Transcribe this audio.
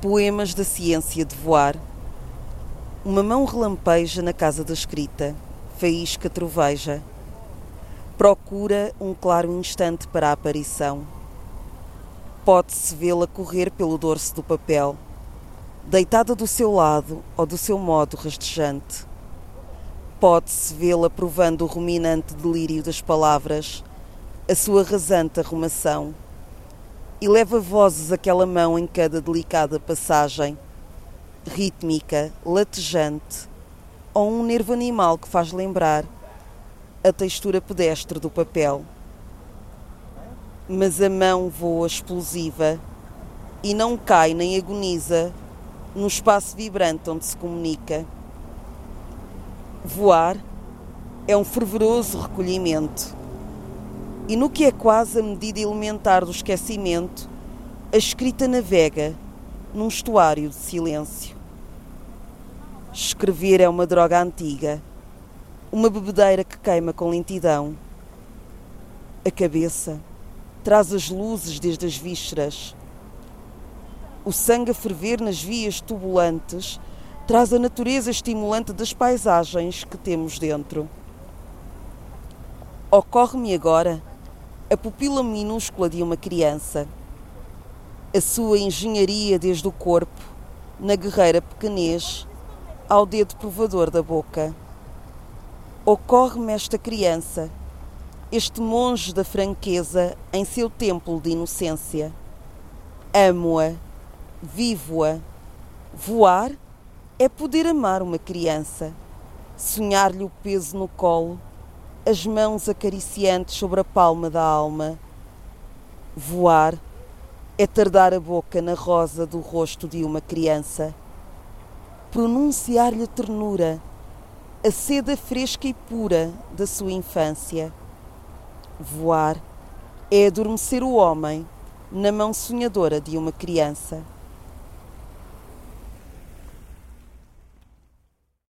Poemas da ciência de voar. Uma mão relampeja na casa da escrita, faísca troveja. Procura um claro instante para a aparição. Pode-se vê-la correr pelo dorso do papel, deitada do seu lado ou do seu modo rastejante. Pode-se vê-la provando o ruminante delírio das palavras, a sua rasante arrumação e leva vozes aquela mão em cada delicada passagem, rítmica, latejante, ou um nervo animal que faz lembrar a textura pedestre do papel. Mas a mão voa explosiva e não cai nem agoniza no espaço vibrante onde se comunica. Voar é um fervoroso recolhimento e no que é quase a medida elementar do esquecimento, a escrita navega num estuário de silêncio. Escrever é uma droga antiga, uma bebedeira que queima com lentidão. A cabeça traz as luzes desde as vísceras. O sangue a ferver nas vias tubulantes traz a natureza estimulante das paisagens que temos dentro. Ocorre-me agora a pupila minúscula de uma criança, a sua engenharia desde o corpo, na guerreira pequenez, ao dedo provador da boca. Ocorre-me esta criança, este monge da franqueza em seu templo de inocência. Amo-a, vivo-a. Voar é poder amar uma criança, sonhar-lhe o peso no colo as mãos acariciantes sobre a palma da alma. Voar é tardar a boca na rosa do rosto de uma criança. Pronunciar-lhe ternura, a seda fresca e pura da sua infância. Voar é adormecer o homem na mão sonhadora de uma criança.